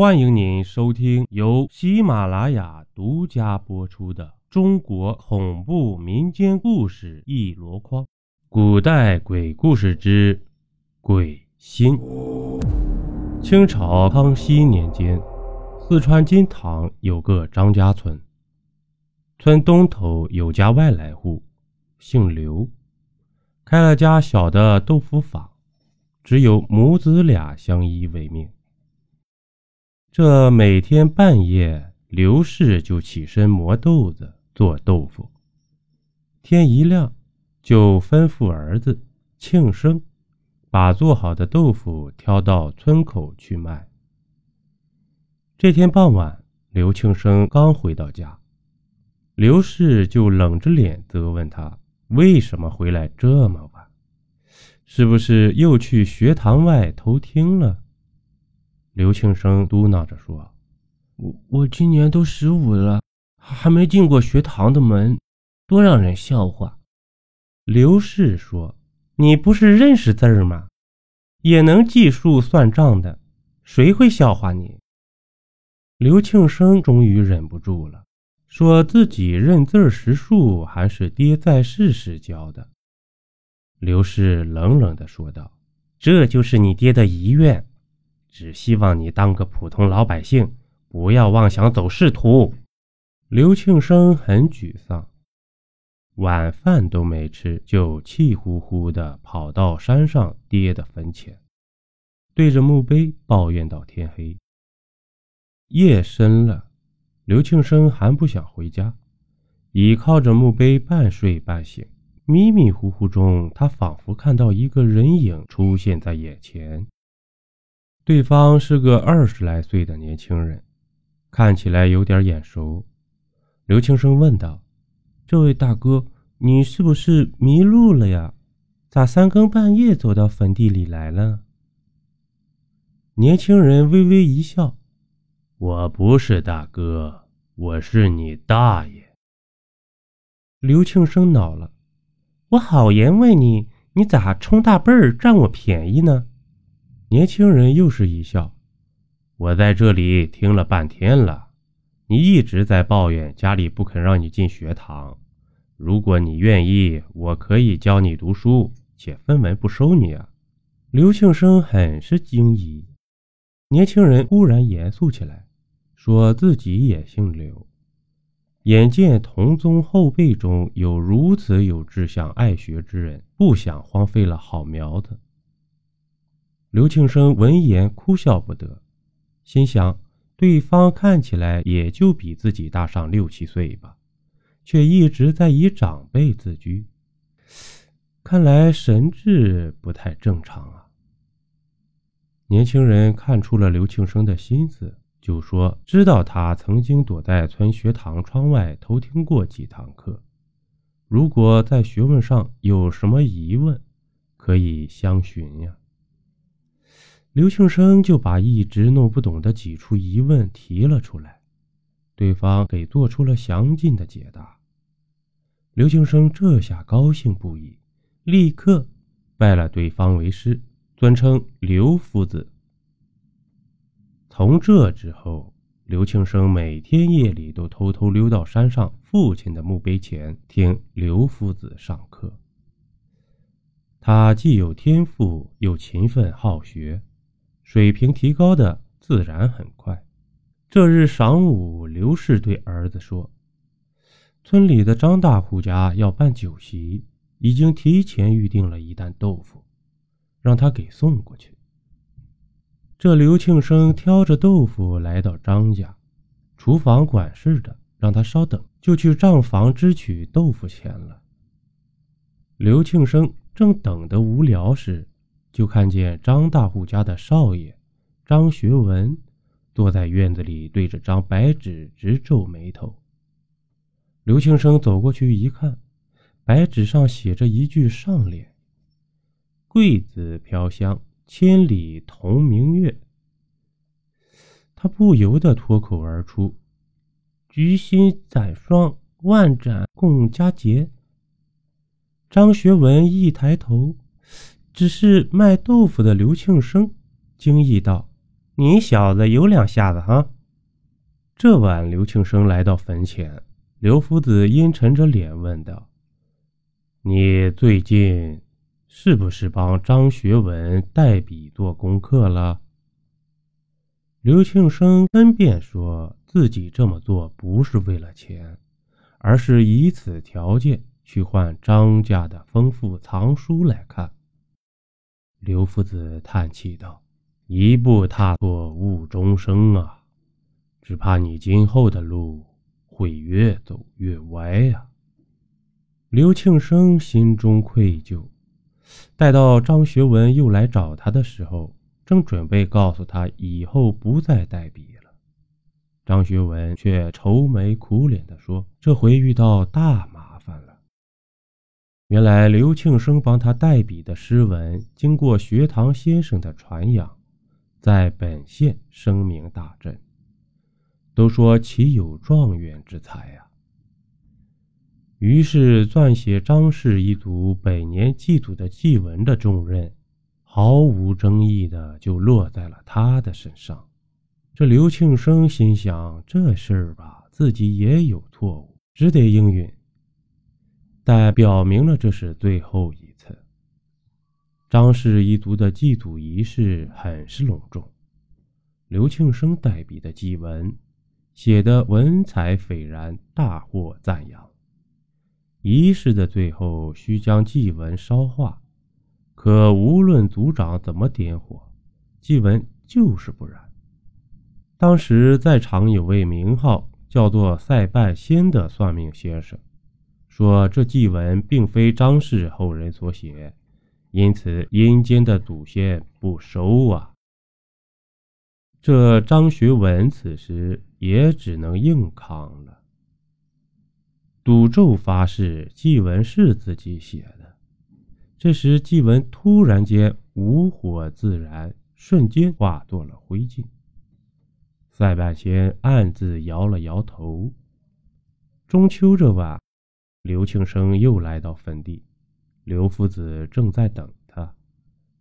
欢迎您收听由喜马拉雅独家播出的中国恐怖民间故事一箩筐——古代鬼故事之鬼心。清朝康熙年间，四川金堂有个张家村，村东头有家外来户，姓刘，开了家小的豆腐坊，只有母子俩相依为命。这每天半夜，刘氏就起身磨豆子做豆腐。天一亮，就吩咐儿子庆生，把做好的豆腐挑到村口去卖。这天傍晚，刘庆生刚回到家，刘氏就冷着脸责问他为什么回来这么晚，是不是又去学堂外偷听了？刘庆生嘟囔着说：“我我今年都十五了，还没进过学堂的门，多让人笑话。”刘氏说：“你不是认识字儿吗？也能计数算账的，谁会笑话你？”刘庆生终于忍不住了，说自己认字识数还是爹在世时教的。刘氏冷冷地说道：“这就是你爹的遗愿。”只希望你当个普通老百姓，不要妄想走仕途。刘庆生很沮丧，晚饭都没吃，就气呼呼地跑到山上爹的坟前，对着墓碑抱怨到天黑。夜深了，刘庆生还不想回家，倚靠着墓碑半睡半醒，迷迷糊糊中，他仿佛看到一个人影出现在眼前。对方是个二十来岁的年轻人，看起来有点眼熟。刘庆生问道：“这位大哥，你是不是迷路了呀？咋三更半夜走到坟地里来了？”年轻人微微一笑：“我不是大哥，我是你大爷。”刘庆生恼了：“我好言问你，你咋充大辈儿占我便宜呢？”年轻人又是一笑：“我在这里听了半天了，你一直在抱怨家里不肯让你进学堂。如果你愿意，我可以教你读书，且分文不收你啊。”刘庆生很是惊疑。年轻人忽然严肃起来，说自己也姓刘，眼见同宗后辈中有如此有志向、爱学之人，不想荒废了好苗子。刘庆生闻言哭笑不得，心想：对方看起来也就比自己大上六七岁吧，却一直在以长辈自居，看来神智不太正常啊。年轻人看出了刘庆生的心思，就说：“知道他曾经躲在村学堂窗外偷听过几堂课，如果在学问上有什么疑问，可以相询呀。”刘庆生就把一直弄不懂的几处疑问提了出来，对方给做出了详尽的解答。刘庆生这下高兴不已，立刻拜了对方为师，尊称刘夫子。从这之后，刘庆生每天夜里都偷偷溜到山上父亲的墓碑前听刘夫子上课。他既有天赋，又勤奋好学。水平提高的自然很快。这日晌午，刘氏对儿子说：“村里的张大户家要办酒席，已经提前预定了一担豆腐，让他给送过去。”这刘庆生挑着豆腐来到张家，厨房管事的让他稍等，就去账房支取豆腐钱了。刘庆生正等得无聊时，就看见张大户家的少爷张学文坐在院子里，对着张白纸直皱眉头。刘庆生走过去一看，白纸上写着一句上联：“桂子飘香，千里同明月。”他不由得脱口而出：“菊心展霜，万盏共佳节。”张学文一抬头。只是卖豆腐的刘庆生惊异道：“你小子有两下子哈！这晚，刘庆生来到坟前，刘夫子阴沉着脸问道：“你最近是不是帮张学文代笔做功课了？”刘庆生分辨说自己这么做不是为了钱，而是以此条件去换张家的丰富藏书来看。刘夫子叹气道：“一步踏错误终生啊，只怕你今后的路会越走越歪呀。”刘庆生心中愧疚，待到张学文又来找他的时候。正准备告诉他以后不再代笔了，张学文却愁眉苦脸地说：“这回遇到大麻烦。原来刘庆生帮他代笔的诗文，经过学堂先生的传扬，在本县声名大振，都说其有状元之才呀。于是撰写张氏一族百年祭祖的祭文的重任。”毫无争议的就落在了他的身上。这刘庆生心想：这事儿吧，自己也有错误，只得应允。但表明了这是最后一次。张氏一族的祭祖仪式很是隆重。刘庆生代笔的祭文，写的文采斐然，大获赞扬。仪式的最后，需将祭文烧化。可无论族长怎么点火，祭文就是不燃。当时在场有位名号叫做赛半仙的算命先生，说这祭文并非张氏后人所写，因此阴间的祖先不收啊。这张学文此时也只能硬扛了，赌咒发誓祭文是自己写的。这时，祭文突然间无火自燃，瞬间化作了灰烬。赛半仙暗自摇了摇头。中秋这晚，刘庆生又来到坟地，刘夫子正在等他。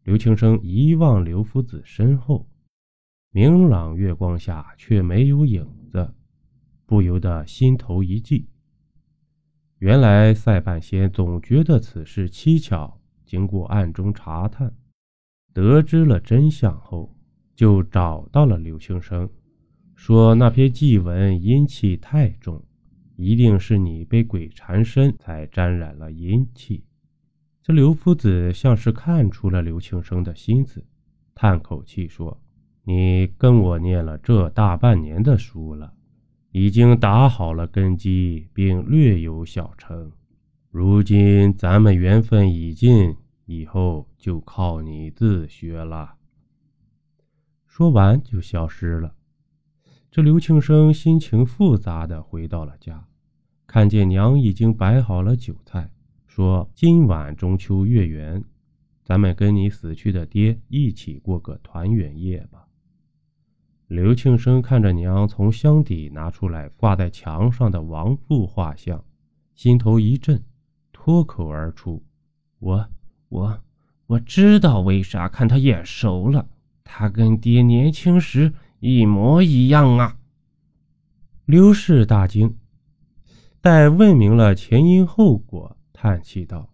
刘庆生一望刘夫子身后，明朗月光下却没有影子，不由得心头一悸。原来赛半仙总觉得此事蹊跷。经过暗中查探，得知了真相后，就找到了刘庆生，说那篇祭文阴气太重，一定是你被鬼缠身才沾染了阴气。这刘夫子像是看出了刘庆生的心思，叹口气说：“你跟我念了这大半年的书了，已经打好了根基，并略有小成。”如今咱们缘分已尽，以后就靠你自学了。说完就消失了。这刘庆生心情复杂的回到了家，看见娘已经摆好了酒菜，说：“今晚中秋月圆，咱们跟你死去的爹一起过个团圆夜吧。”刘庆生看着娘从箱底拿出来挂在墙上的亡父画像，心头一震。脱口而出：“我我我知道为啥看他眼熟了，他跟爹年轻时一模一样啊！”刘氏大惊，待问明了前因后果，叹气道：“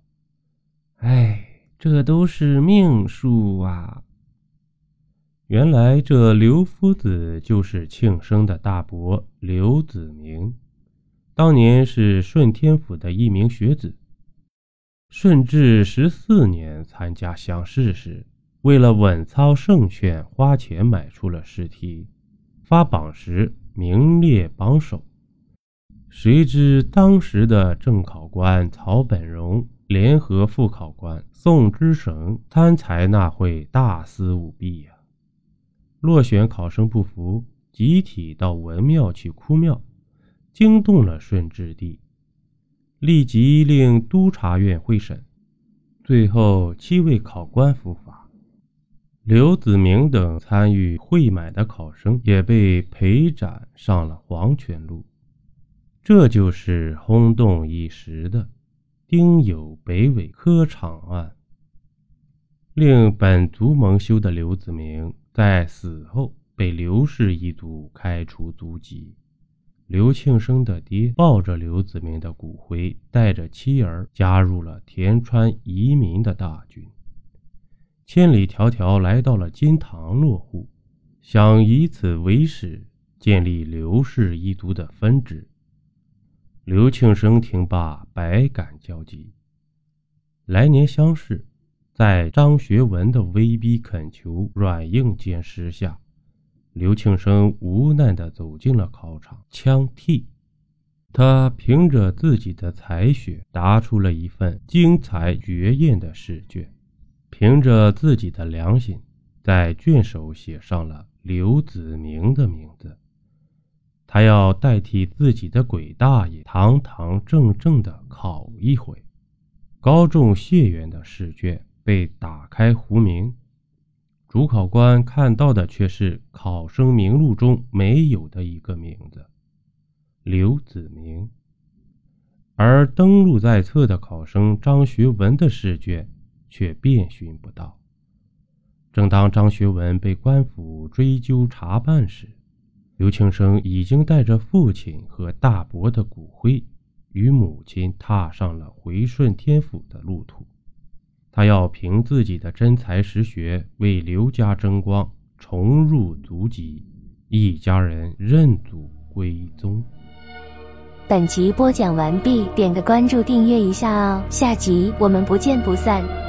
哎，这都是命数啊！原来这刘夫子就是庆生的大伯刘子明，当年是顺天府的一名学子。”顺治十四年参加乡试时，为了稳操胜券，花钱买出了试题，发榜时名列榜首。谁知当时的正考官曹本荣联合副考官宋之绳贪财纳贿，大肆舞弊呀！落选考生不服，集体到文庙去哭庙，惊动了顺治帝。立即令督察院会审，最后七位考官伏法，刘子明等参与贿买的考生也被陪斩上了黄泉路。这就是轰动一时的丁酉北纬科场案。令本族蒙羞的刘子明在死后被刘氏一族开除族籍。刘庆生的爹抱着刘子明的骨灰，带着妻儿加入了田川移民的大军，千里迢迢来到了金堂落户，想以此为始，建立刘氏一族的分支。刘庆生听罢，百感交集。来年乡试。在张学文的威逼恳求、软硬兼施下，刘庆生无奈地走进了考场，枪替。他凭着自己的才学，答出了一份精彩绝艳的试卷，凭着自己的良心，在卷首写上了刘子明的名字。他要代替自己的鬼大爷，堂堂正正地考一回高中谢元的试卷。被打开胡名，主考官看到的却是考生名录中没有的一个名字——刘子明。而登录在册的考生张学文的试卷却遍寻不到。正当张学文被官府追究查办时，刘庆生已经带着父亲和大伯的骨灰，与母亲踏上了回顺天府的路途。他要凭自己的真才实学为刘家争光，重入族籍，一家人认祖归宗。本集播讲完毕，点个关注，订阅一下哦，下集我们不见不散。